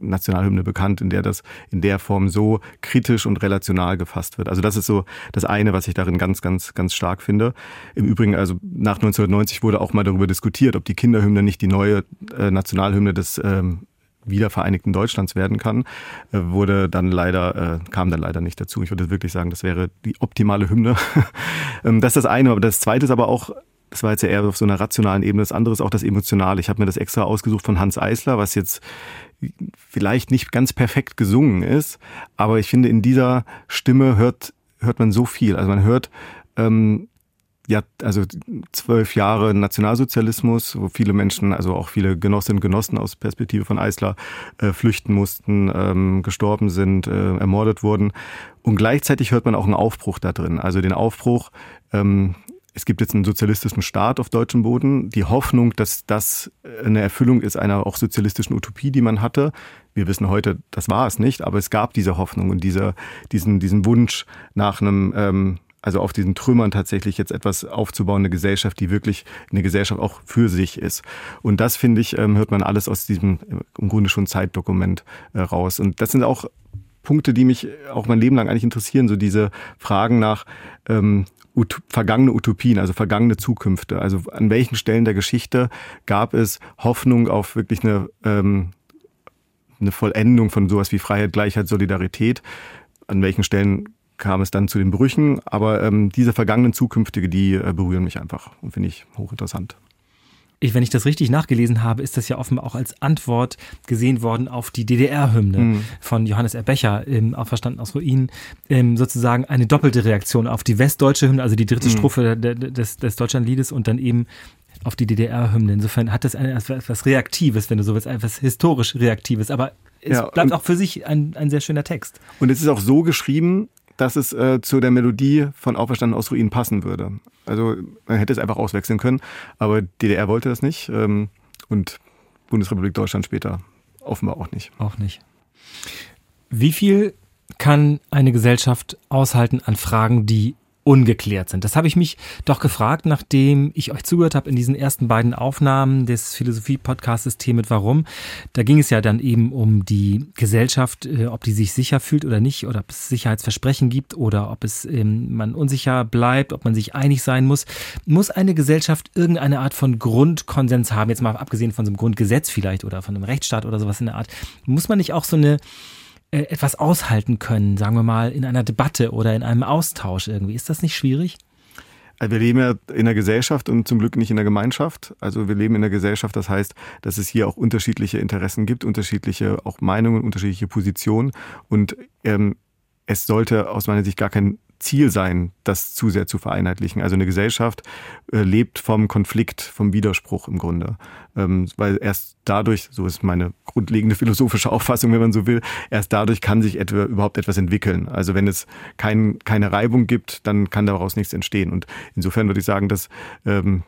Nationalhymne bekannt, in der das in der Form so kritisch und relational gefasst wird. Also das ist so das eine, was ich darin ganz, ganz, ganz stark finde. Im Übrigen, also nach 1990 wurde auch mal darüber diskutiert, ob die Kinderhymne nicht die neue äh, Nationalhymne des ähm, wiedervereinigten Deutschlands werden kann, äh, wurde dann leider, äh, kam dann leider nicht dazu. Ich würde wirklich sagen, das wäre die optimale Hymne. Ähm, das ist das eine, aber das zweite ist aber auch das war jetzt ja eher auf so einer rationalen Ebene. Das andere ist auch das Emotionale. Ich habe mir das extra ausgesucht von Hans Eisler, was jetzt vielleicht nicht ganz perfekt gesungen ist, aber ich finde, in dieser Stimme hört, hört man so viel. Also man hört, ähm, ja, also zwölf Jahre Nationalsozialismus, wo viele Menschen, also auch viele Genossinnen und Genossen aus Perspektive von Eisler, äh, flüchten mussten, ähm, gestorben sind, äh, ermordet wurden. Und gleichzeitig hört man auch einen Aufbruch da drin. Also den Aufbruch, ähm, es gibt jetzt einen sozialistischen Staat auf deutschem Boden. Die Hoffnung, dass das eine Erfüllung ist einer auch sozialistischen Utopie, die man hatte. Wir wissen heute, das war es nicht, aber es gab diese Hoffnung und diese, diesen, diesen Wunsch nach einem ähm, also auf diesen Trümmern tatsächlich jetzt etwas aufzubauen, eine Gesellschaft, die wirklich eine Gesellschaft auch für sich ist. Und das, finde ich, ähm, hört man alles aus diesem im Grunde schon Zeitdokument äh, raus. Und das sind auch Punkte, die mich auch mein Leben lang eigentlich interessieren, so diese Fragen nach ähm, Ut vergangene Utopien, also vergangene Zukünfte. Also an welchen Stellen der Geschichte gab es Hoffnung auf wirklich eine, ähm, eine Vollendung von sowas wie Freiheit, Gleichheit, Solidarität? An welchen Stellen kam es dann zu den Brüchen. Aber ähm, diese vergangenen Zukünftige, die äh, berühren mich einfach und finde ich hochinteressant. Ich, wenn ich das richtig nachgelesen habe, ist das ja offenbar auch als Antwort gesehen worden auf die DDR-Hymne mhm. von Johannes Erbecher, ähm, auch verstanden aus Ruinen, ähm, sozusagen eine doppelte Reaktion auf die westdeutsche Hymne, also die dritte mhm. Strophe des, des Deutschlandliedes und dann eben auf die DDR-Hymne. Insofern hat das eine, etwas Reaktives, wenn du so willst, etwas historisch Reaktives, aber es ja, bleibt auch für sich ein, ein sehr schöner Text. Und es ist auch so geschrieben, dass es äh, zu der Melodie von Auferstanden aus Ruinen passen würde. Also man hätte es einfach auswechseln können, aber DDR wollte das nicht ähm, und Bundesrepublik Deutschland später offenbar auch nicht. Auch nicht. Wie viel kann eine Gesellschaft aushalten an Fragen, die ungeklärt sind. Das habe ich mich doch gefragt, nachdem ich euch zugehört habe in diesen ersten beiden Aufnahmen des Philosophie-Podcastes Themen Warum. Da ging es ja dann eben um die Gesellschaft, äh, ob die sich sicher fühlt oder nicht, oder ob es Sicherheitsversprechen gibt oder ob es ähm, man unsicher bleibt, ob man sich einig sein muss. Muss eine Gesellschaft irgendeine Art von Grundkonsens haben, jetzt mal abgesehen von so einem Grundgesetz vielleicht oder von einem Rechtsstaat oder sowas in der Art. Muss man nicht auch so eine etwas aushalten können, sagen wir mal, in einer Debatte oder in einem Austausch irgendwie. Ist das nicht schwierig? Äh, wir leben ja in der Gesellschaft und zum Glück nicht in der Gemeinschaft. Also wir leben in der Gesellschaft, das heißt, dass es hier auch unterschiedliche Interessen gibt, unterschiedliche auch Meinungen, unterschiedliche Positionen. Und ähm, es sollte aus meiner Sicht gar kein Ziel sein, das zu sehr zu vereinheitlichen. Also eine Gesellschaft äh, lebt vom Konflikt, vom Widerspruch im Grunde. Ähm, weil erst dadurch, so ist meine grundlegende philosophische Auffassung, wenn man so will, erst dadurch kann sich etwa überhaupt etwas entwickeln. Also wenn es kein, keine Reibung gibt, dann kann daraus nichts entstehen. Und insofern würde ich sagen, dass ähm,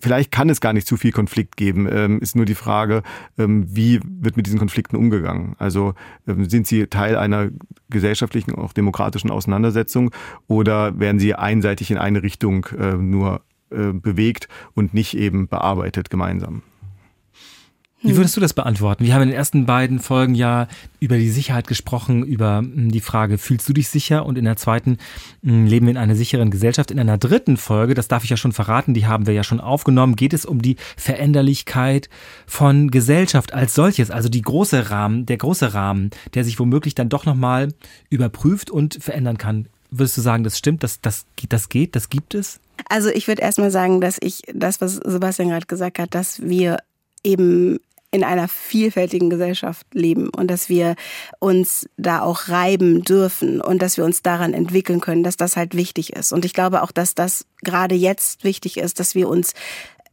vielleicht kann es gar nicht zu viel Konflikt geben. Ähm, ist nur die Frage, ähm, wie wird mit diesen Konflikten umgegangen? Also ähm, sind sie Teil einer gesellschaftlichen, auch demokratischen Auseinandersetzung oder werden sie einseitig in eine Richtung äh, nur äh, bewegt und nicht eben bearbeitet gemeinsam? Wie würdest du das beantworten? Wir haben in den ersten beiden Folgen ja über die Sicherheit gesprochen, über hm, die Frage, fühlst du dich sicher? Und in der zweiten hm, leben wir in einer sicheren Gesellschaft. In einer dritten Folge, das darf ich ja schon verraten, die haben wir ja schon aufgenommen, geht es um die Veränderlichkeit von Gesellschaft als solches, also die große Rahmen, der große Rahmen, der sich womöglich dann doch nochmal überprüft und verändern kann. Würdest du sagen, das stimmt, das, das, das geht, das gibt es? Also ich würde erstmal sagen, dass ich das, was Sebastian gerade gesagt hat, dass wir eben in einer vielfältigen Gesellschaft leben und dass wir uns da auch reiben dürfen und dass wir uns daran entwickeln können, dass das halt wichtig ist. Und ich glaube auch, dass das gerade jetzt wichtig ist, dass wir uns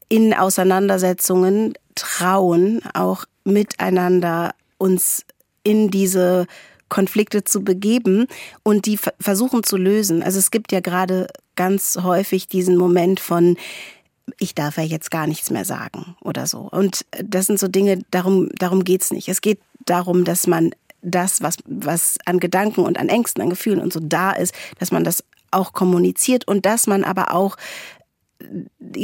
in Auseinandersetzungen trauen, auch miteinander uns in diese Konflikte zu begeben und die versuchen zu lösen. Also es gibt ja gerade ganz häufig diesen Moment von ich darf ja jetzt gar nichts mehr sagen oder so. Und das sind so Dinge, darum, darum geht's nicht. Es geht darum, dass man das, was, was an Gedanken und an Ängsten, an Gefühlen und so da ist, dass man das auch kommuniziert und dass man aber auch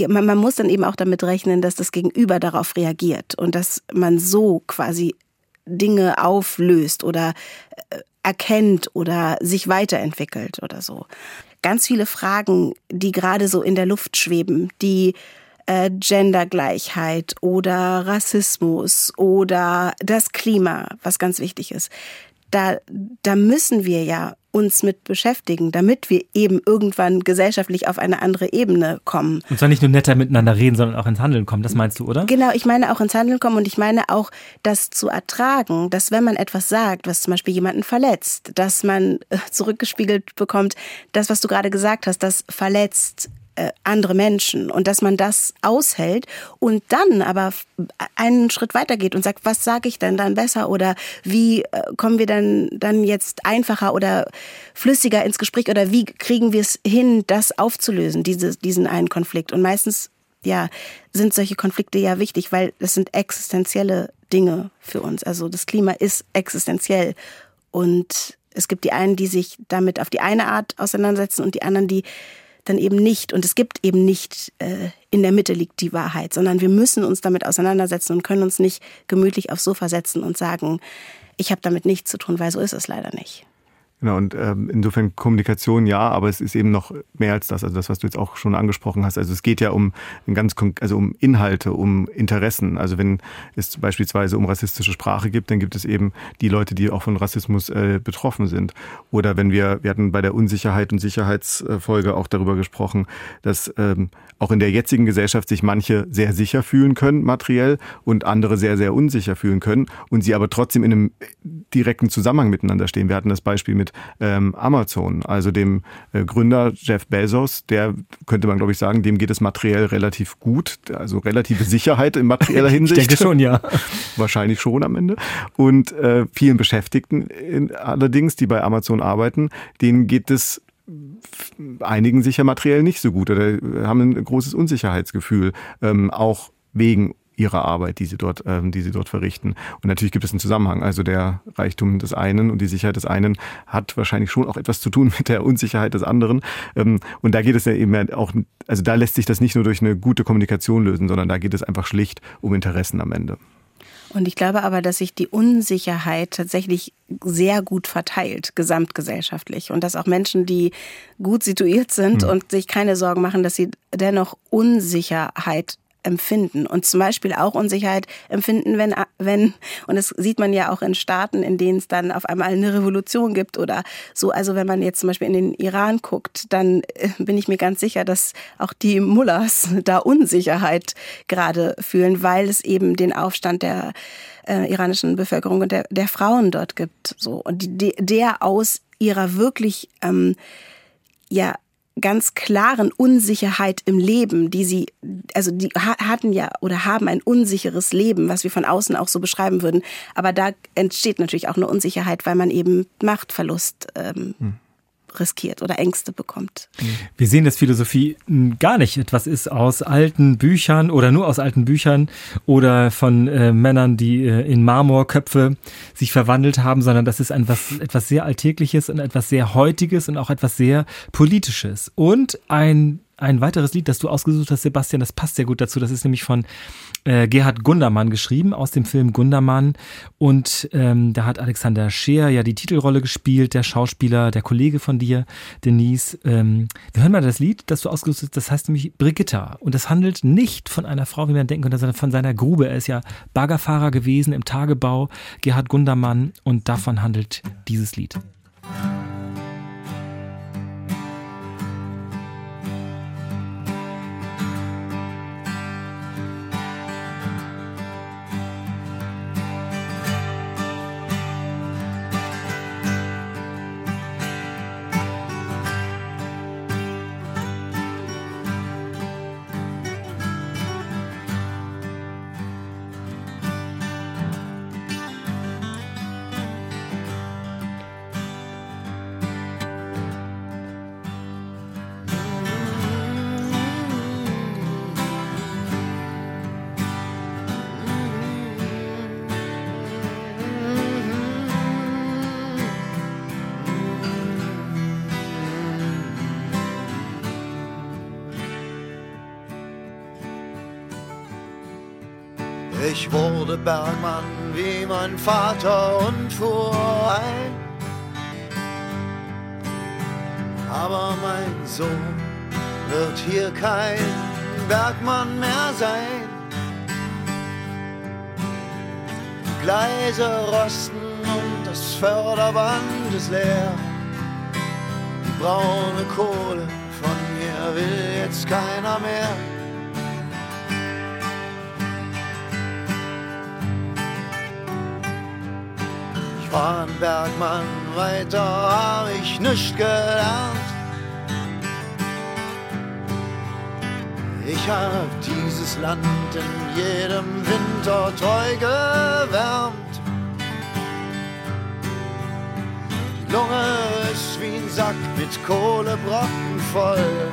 man, man muss dann eben auch damit rechnen, dass das Gegenüber darauf reagiert und dass man so quasi Dinge auflöst oder äh, erkennt oder sich weiterentwickelt oder so ganz viele Fragen, die gerade so in der Luft schweben, die äh, Gendergleichheit oder Rassismus oder das Klima, was ganz wichtig ist. Da, da müssen wir ja uns mit beschäftigen, damit wir eben irgendwann gesellschaftlich auf eine andere Ebene kommen. Und zwar nicht nur netter miteinander reden, sondern auch ins Handeln kommen, das meinst du, oder? Genau, ich meine auch ins Handeln kommen und ich meine auch, das zu ertragen, dass wenn man etwas sagt, was zum Beispiel jemanden verletzt, dass man äh, zurückgespiegelt bekommt, das, was du gerade gesagt hast, das verletzt äh, andere Menschen und dass man das aushält und dann aber einen Schritt weitergeht und sagt, was sage ich denn dann besser oder wie äh, kommen wir dann dann jetzt einfacher oder flüssiger ins Gespräch oder wie kriegen wir es hin, das aufzulösen, diese, diesen einen Konflikt und meistens ja sind solche Konflikte ja wichtig, weil das sind existenzielle Dinge für uns. Also das Klima ist existenziell und es gibt die einen, die sich damit auf die eine Art auseinandersetzen und die anderen, die dann eben nicht. Und es gibt eben nicht äh, in der Mitte liegt die Wahrheit, sondern wir müssen uns damit auseinandersetzen und können uns nicht gemütlich aufs Sofa setzen und sagen, ich habe damit nichts zu tun, weil so ist es leider nicht. Genau, und ähm, insofern Kommunikation ja, aber es ist eben noch mehr als das, also das, was du jetzt auch schon angesprochen hast. Also es geht ja um ganz also um Inhalte, um Interessen. Also wenn es beispielsweise um rassistische Sprache gibt, dann gibt es eben die Leute, die auch von Rassismus äh, betroffen sind. Oder wenn wir, wir hatten bei der Unsicherheit und Sicherheitsfolge auch darüber gesprochen, dass ähm, auch in der jetzigen Gesellschaft sich manche sehr sicher fühlen können, materiell, und andere sehr, sehr unsicher fühlen können und sie aber trotzdem in einem direkten Zusammenhang miteinander stehen. Wir hatten das Beispiel mit ähm, Amazon, also dem äh, Gründer Jeff Bezos, der könnte man glaube ich sagen, dem geht es materiell relativ gut, also relative Sicherheit in materieller Hinsicht. Ich denke schon, ja. Wahrscheinlich schon am Ende. Und äh, vielen Beschäftigten in, allerdings, die bei Amazon arbeiten, denen geht es einigen sicher materiell nicht so gut oder haben ein großes Unsicherheitsgefühl, ähm, auch wegen ihrer Arbeit, die sie dort, ähm, die sie dort verrichten. Und natürlich gibt es einen Zusammenhang. Also der Reichtum des einen und die Sicherheit des einen hat wahrscheinlich schon auch etwas zu tun mit der Unsicherheit des anderen. Ähm, und da geht es ja eben auch, also da lässt sich das nicht nur durch eine gute Kommunikation lösen, sondern da geht es einfach schlicht um Interessen am Ende. Und ich glaube aber, dass sich die Unsicherheit tatsächlich sehr gut verteilt, gesamtgesellschaftlich. Und dass auch Menschen, die gut situiert sind hm. und sich keine Sorgen machen, dass sie dennoch Unsicherheit empfinden und zum Beispiel auch Unsicherheit empfinden, wenn, wenn, und das sieht man ja auch in Staaten, in denen es dann auf einmal eine Revolution gibt oder so. Also wenn man jetzt zum Beispiel in den Iran guckt, dann äh, bin ich mir ganz sicher, dass auch die Mullahs da Unsicherheit gerade fühlen, weil es eben den Aufstand der äh, iranischen Bevölkerung und der, der Frauen dort gibt. So. Und die, der aus ihrer wirklich ähm, ja ganz klaren Unsicherheit im Leben, die sie, also die hatten ja oder haben ein unsicheres Leben, was wir von außen auch so beschreiben würden. Aber da entsteht natürlich auch eine Unsicherheit, weil man eben Machtverlust ähm, hm riskiert oder Ängste bekommt. Wir sehen, dass Philosophie gar nicht etwas ist aus alten Büchern oder nur aus alten Büchern oder von äh, Männern, die äh, in Marmorköpfe sich verwandelt haben, sondern das ist etwas, etwas sehr Alltägliches und etwas sehr Heutiges und auch etwas sehr Politisches. Und ein ein weiteres Lied, das du ausgesucht hast, Sebastian, das passt sehr gut dazu. Das ist nämlich von äh, Gerhard Gundermann geschrieben aus dem Film Gundermann. Und ähm, da hat Alexander Scheer ja die Titelrolle gespielt, der Schauspieler, der Kollege von dir, Denise. Ähm, wir hören mal das Lied, das du ausgesucht hast. Das heißt nämlich Brigitta. Und das handelt nicht von einer Frau, wie man denken könnte, sondern von seiner Grube. Er ist ja Baggerfahrer gewesen im Tagebau, Gerhard Gundermann. Und davon handelt dieses Lied. Ich wurde Bergmann wie mein Vater und fuhr ein. Aber mein Sohn wird hier kein Bergmann mehr sein. Die Gleise rosten und das Förderband ist leer. Die braune Kohle von mir will jetzt keiner mehr. Ein Bergmann, weiter hab ich nicht gelernt. Ich hab dieses Land in jedem Winter treu gewärmt. Die Lunge ist wie ein Sack mit Kohlebrocken voll.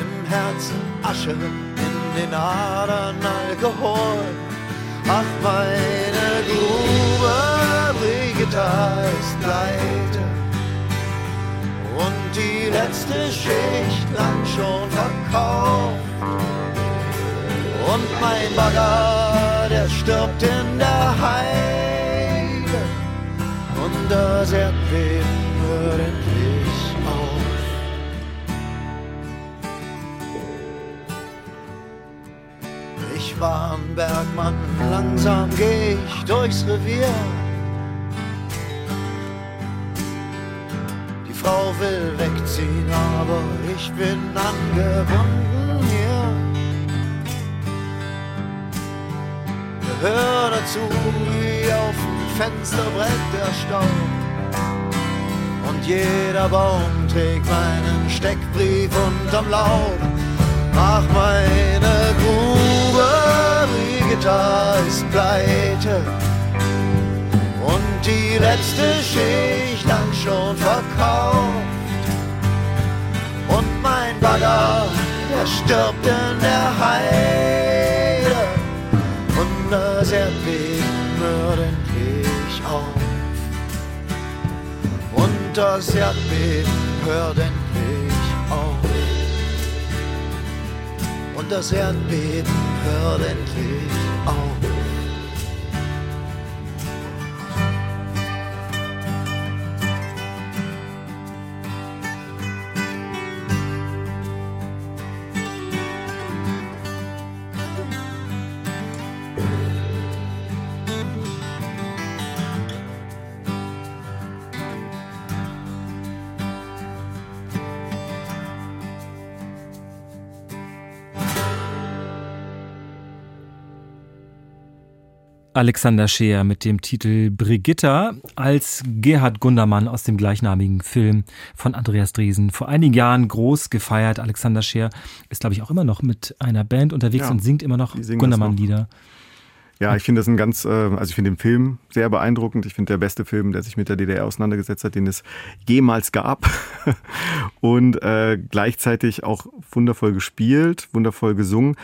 Im Herzen Asche, in den Adern Alkohol. Ach, meine Grube, Brigitta ist pleite. Und die letzte Schicht lang schon verkauft. Und mein Bagger, der stirbt in der Heide. Und das Erdbeben hört endlich auf. Ich war ein Bergmann, langsam geh ich durchs Revier. Frau will wegziehen, aber ich bin angebunden hier. Hör dazu, wie auf dem Fensterbrett der Staub. Und jeder Baum trägt meinen Steckbrief unterm Laub. Ach, meine Grube, Brigitta ist pleite. Und die letzte Schicht lang schon verkauft. Und mein Bagger, der stirbt in der Heide. Und das Erdbeben hört endlich auf. Und das Erdbeben hört endlich auf. Und das Erdbeben hört endlich auf. Alexander Scheer mit dem Titel Brigitta als Gerhard Gundermann aus dem gleichnamigen Film von Andreas Driesen. Vor einigen Jahren groß gefeiert. Alexander Scheer ist, glaube ich, auch immer noch mit einer Band unterwegs Ja, und singt immer noch Gundermann-Lieder. Ja, ich finde das ein ganz, äh, also ich finde den Film sehr beeindruckend. Ich finde der beste Film, der sich mit der DDR auseinandergesetzt hat, den es jemals gab. Und äh, gleichzeitig auch wundervoll gespielt, wundervoll gesungen.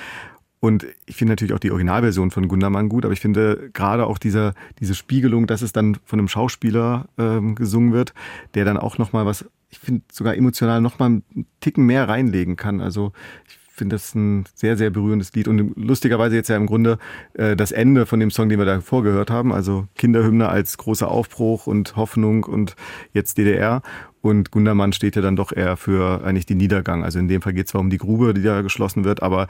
Und ich finde natürlich auch die Originalversion von Gundermann gut, aber ich finde gerade auch dieser, diese Spiegelung, dass es dann von einem Schauspieler ähm, gesungen wird, der dann auch nochmal was, ich finde sogar emotional nochmal einen Ticken mehr reinlegen kann. Also ich finde das ein sehr, sehr berührendes Lied und lustigerweise jetzt ja im Grunde äh, das Ende von dem Song, den wir da vorgehört haben, also Kinderhymne als großer Aufbruch und Hoffnung und jetzt DDR. Und Gundermann steht ja dann doch eher für eigentlich den Niedergang. Also in dem Fall geht es zwar um die Grube, die da geschlossen wird, aber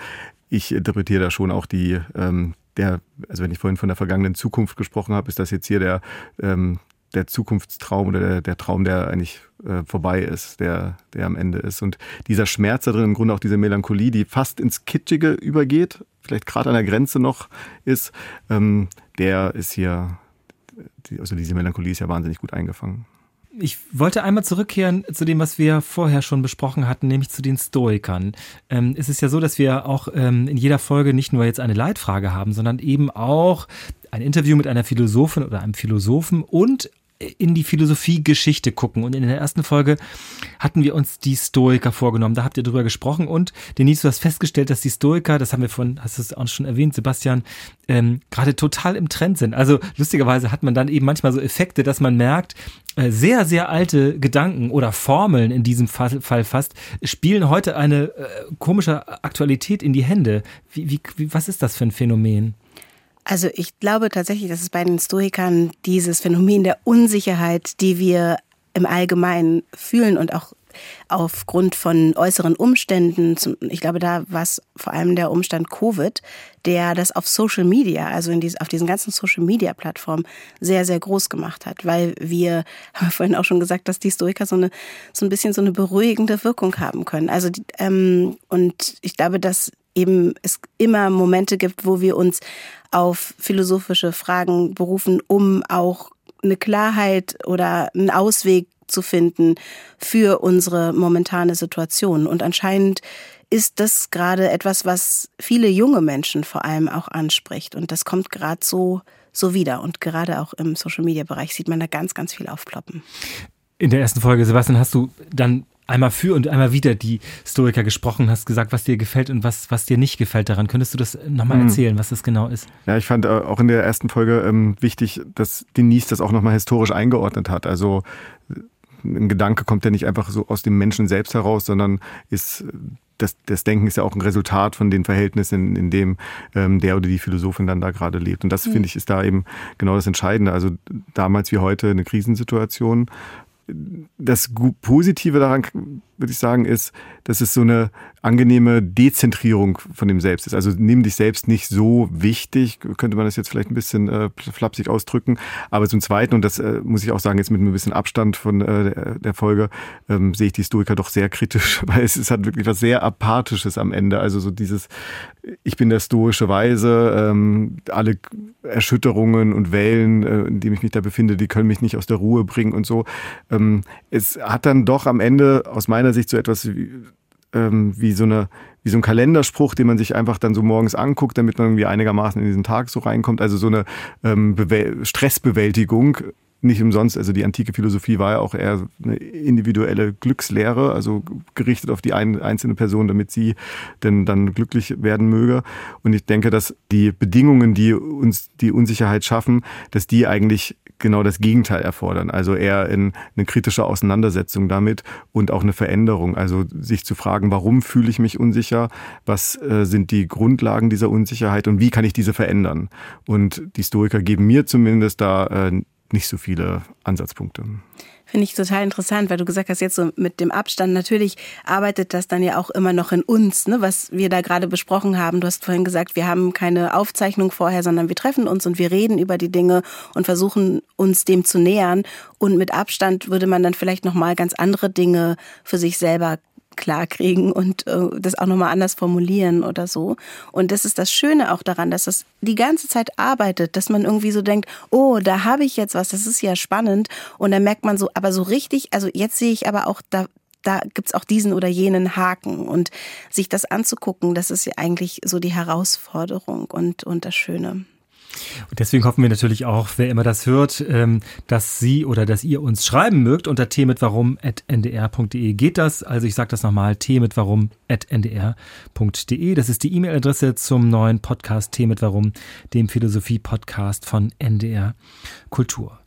ich interpretiere da schon auch die, ähm, der, also wenn ich vorhin von der vergangenen Zukunft gesprochen habe, ist das jetzt hier der, ähm, der Zukunftstraum oder der, der Traum, der eigentlich äh, vorbei ist, der, der am Ende ist. Und dieser Schmerz da drin, im Grunde auch diese Melancholie, die fast ins Kitschige übergeht, vielleicht gerade an der Grenze noch ist, ähm, der ist hier, die, also diese Melancholie ist ja wahnsinnig gut eingefangen. Ich wollte einmal zurückkehren zu dem, was wir vorher schon besprochen hatten, nämlich zu den Stoikern. Ähm, es ist ja so, dass wir auch ähm, in jeder Folge nicht nur jetzt eine Leitfrage haben, sondern eben auch ein Interview mit einer Philosophin oder einem Philosophen und in die Philosophiegeschichte gucken. Und in der ersten Folge hatten wir uns die Stoiker vorgenommen. Da habt ihr drüber gesprochen. Und Denise, du hast festgestellt, dass die Stoiker, das haben wir von, hast du es auch schon erwähnt, Sebastian, ähm, gerade total im Trend sind. Also lustigerweise hat man dann eben manchmal so Effekte, dass man merkt, äh, sehr, sehr alte Gedanken oder Formeln in diesem Fall, fast spielen heute eine äh, komische Aktualität in die Hände. Wie, wie, was ist das für ein Phänomen? Also ich glaube tatsächlich, dass es bei den Stoikern dieses Phänomen der Unsicherheit, die wir im Allgemeinen fühlen und auch aufgrund von äußeren Umständen, ich glaube, da war es vor allem der Umstand Covid, der das auf Social Media, also in dies, auf diesen ganzen Social Media Plattformen sehr, sehr groß gemacht hat, weil wir, haben wir vorhin auch schon gesagt, dass die Historiker so eine, so ein bisschen so eine beruhigende Wirkung haben können. Also, ähm, und ich glaube, dass eben es immer Momente gibt, wo wir uns auf philosophische Fragen berufen, um auch eine Klarheit oder einen Ausweg zu finden für unsere momentane Situation. Und anscheinend ist das gerade etwas, was viele junge Menschen vor allem auch anspricht. Und das kommt gerade so, so wieder. Und gerade auch im Social-Media-Bereich sieht man da ganz, ganz viel aufploppen. In der ersten Folge, Sebastian, hast du dann einmal für und einmal wieder die Historiker gesprochen, hast gesagt, was dir gefällt und was, was dir nicht gefällt daran. Könntest du das nochmal mhm. erzählen, was das genau ist? Ja, ich fand äh, auch in der ersten Folge ähm, wichtig, dass Denise das auch nochmal historisch eingeordnet hat. Also ein Gedanke kommt ja nicht einfach so aus dem Menschen selbst heraus, sondern ist das, das Denken ist ja auch ein Resultat von den Verhältnissen, in dem ähm, der oder die Philosophin dann da gerade lebt. Und das, mhm. finde ich, ist da eben genau das Entscheidende. Also damals wie heute eine Krisensituation das Positive daran, würde ich sagen, ist, dass es so eine angenehme Dezentrierung von dem Selbst ist. Also nimm dich selbst nicht so wichtig, könnte man das jetzt vielleicht ein bisschen äh, flapsig ausdrücken. Aber zum Zweiten, und das äh, muss ich auch sagen, jetzt mit ein bisschen Abstand von äh, der Folge, ähm, sehe ich die Stoiker doch sehr kritisch, weil es ist halt wirklich was sehr Apathisches am Ende. Also so dieses, ich bin der stoische Weise, ähm, alle Erschütterungen und Wellen, äh, in denen ich mich da befinde, die können mich nicht aus der Ruhe bringen und so. Ähm, es hat dann doch am Ende aus meiner Sicht so etwas wie ähm, wie so eine wie so ein Kalenderspruch, den man sich einfach dann so morgens anguckt, damit man irgendwie einigermaßen in diesen Tag so reinkommt. Also so eine ähm, Stressbewältigung. Nicht umsonst, also die antike Philosophie war ja auch eher eine individuelle Glückslehre, also gerichtet auf die ein, einzelne Person, damit sie denn dann glücklich werden möge. Und ich denke, dass die Bedingungen, die uns die Unsicherheit schaffen, dass die eigentlich genau das Gegenteil erfordern. Also eher in eine kritische Auseinandersetzung damit und auch eine Veränderung. Also sich zu fragen, warum fühle ich mich unsicher? Was äh, sind die Grundlagen dieser Unsicherheit und wie kann ich diese verändern? Und die Historiker geben mir zumindest da äh, nicht so viele Ansatzpunkte. Finde ich total interessant, weil du gesagt hast, jetzt so mit dem Abstand, natürlich arbeitet das dann ja auch immer noch in uns, ne, was wir da gerade besprochen haben. Du hast vorhin gesagt, wir haben keine Aufzeichnung vorher, sondern wir treffen uns und wir reden über die Dinge und versuchen uns dem zu nähern. Und mit Abstand würde man dann vielleicht nochmal ganz andere Dinge für sich selber klarkriegen und äh, das auch nochmal anders formulieren oder so. Und das ist das Schöne auch daran, dass das die ganze Zeit arbeitet, dass man irgendwie so denkt, oh, da habe ich jetzt was, das ist ja spannend. Und dann merkt man so, aber so richtig, also jetzt sehe ich aber auch, da, da gibt's auch diesen oder jenen Haken. Und sich das anzugucken, das ist ja eigentlich so die Herausforderung und, und das Schöne. Und deswegen hoffen wir natürlich auch, wer immer das hört, ähm, dass Sie oder dass ihr uns schreiben mögt. Unter t-mit-warum.ndr.de geht das. Also ich sage das nochmal, t-mit-warum.ndr.de. Das ist die E-Mail-Adresse zum neuen Podcast T dem Philosophie-Podcast von NDR Kultur.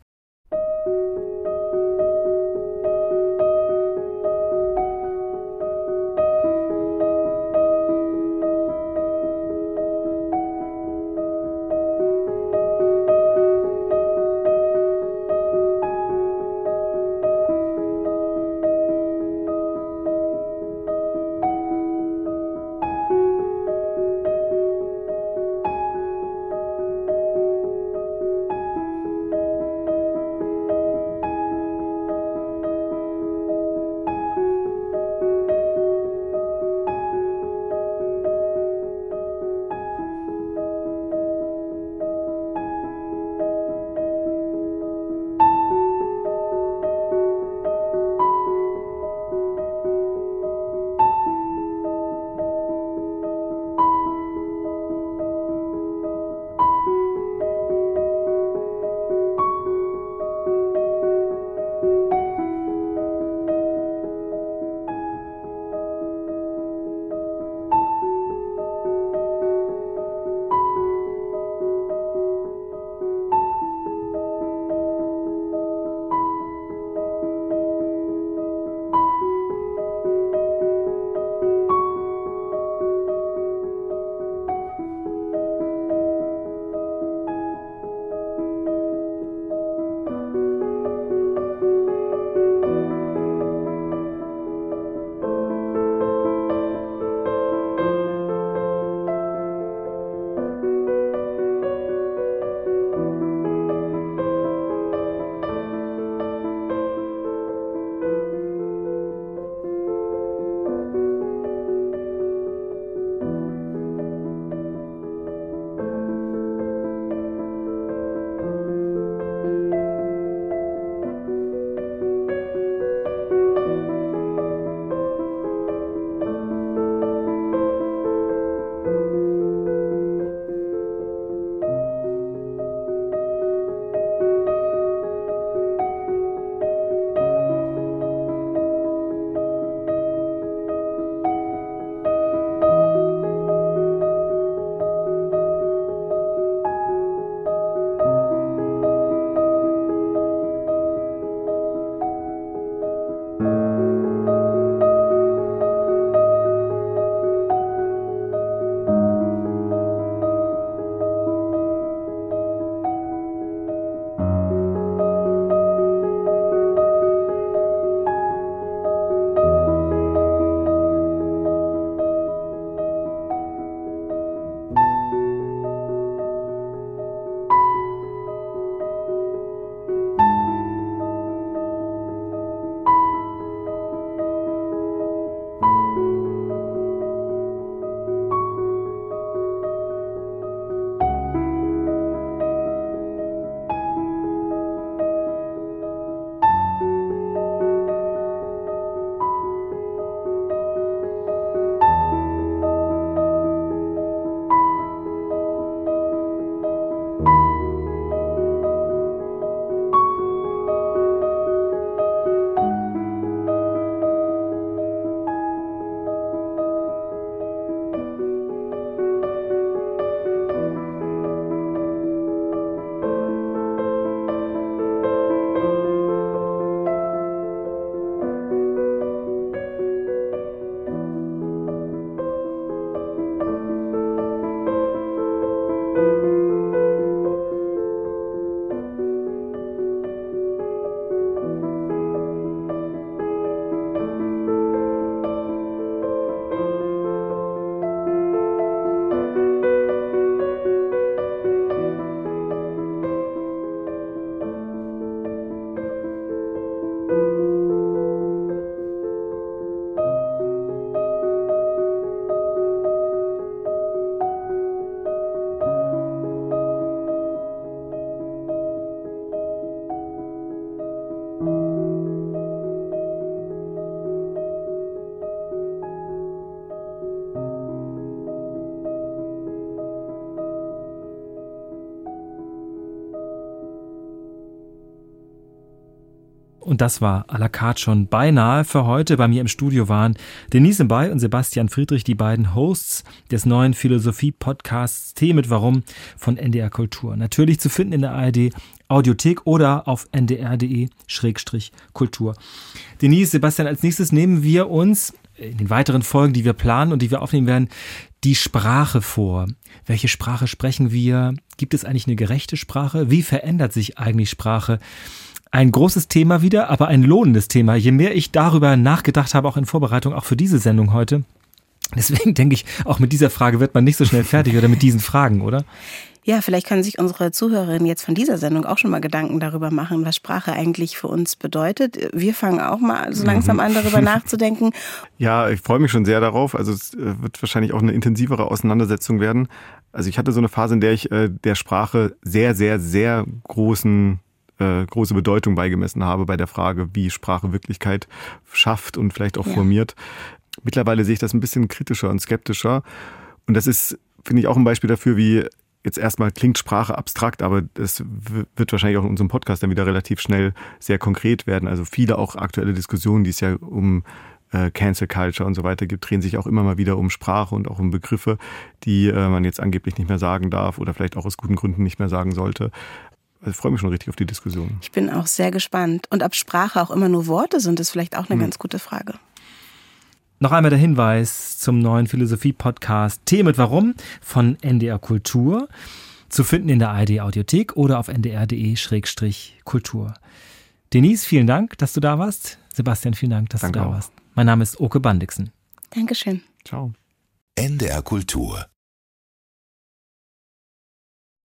Und das war à la carte schon beinahe für heute. Bei mir im Studio waren Denise Bay und Sebastian Friedrich, die beiden Hosts des neuen Philosophie-Podcasts Tee mit Warum von NDR Kultur. Natürlich zu finden in der ARD Audiothek oder auf ndr.de-kultur. Denise, Sebastian, als nächstes nehmen wir uns in den weiteren Folgen, die wir planen und die wir aufnehmen werden, die Sprache vor. Welche Sprache sprechen wir? Gibt es eigentlich eine gerechte Sprache? Wie verändert sich eigentlich Sprache? Ein großes Thema wieder, aber ein lohnendes Thema. Je mehr ich darüber nachgedacht habe, auch in Vorbereitung, auch für diese Sendung heute, Deswegen denke ich, auch mit dieser Frage wird man nicht so schnell fertig oder mit diesen Fragen, oder? Ja, vielleicht können sich unsere Zuhörerinnen jetzt von dieser Sendung auch schon mal Gedanken darüber machen, was Sprache eigentlich für uns bedeutet. Wir fangen auch mal so langsam mhm. an, darüber nachzudenken. Ja, ich freue mich schon sehr darauf. Also es äh, wird wahrscheinlich auch eine intensivere Auseinandersetzung werden. Also ich hatte so eine Phase, in der ich äh, der Sprache sehr, sehr, sehr großen äh, große Bedeutung beigemessen habe bei der Frage, wie Sprache Wirklichkeit schafft und vielleicht auch ja. formiert. Mittlerweile sehe ich das ein bisschen kritischer und skeptischer. Und das ist, finde ich, auch ein Beispiel dafür, wie jetzt erstmal klingt Sprache abstrakt, aber das wird wahrscheinlich auch in unserem Podcast dann wieder relativ schnell sehr konkret werden. Also viele auch aktuelle Diskussionen, die es ja um äh, Cancel Culture und so weiter gibt, drehen sich auch immer mal wieder um Sprache und auch um Begriffe, die äh, man jetzt angeblich nicht mehr sagen darf oder vielleicht auch aus guten Gründen nicht mehr sagen sollte. Also ich freue mich schon richtig auf die Diskussion. Ich bin auch sehr gespannt. Und ob Sprache auch immer nur Worte sind, ist vielleicht auch eine hm. ganz gute Frage. Noch einmal der Hinweis zum neuen Philosophie-Podcast Tee mit Warum von NDR Kultur. Zu finden in der ARD Audiothek oder auf ndr.de-kultur. Denise, vielen Dank, dass du da warst. Sebastian, vielen Dank, dass Danke du da auch. warst. Mein Name ist Oke Bandixen. Dankeschön. Ciao. NDR Kultur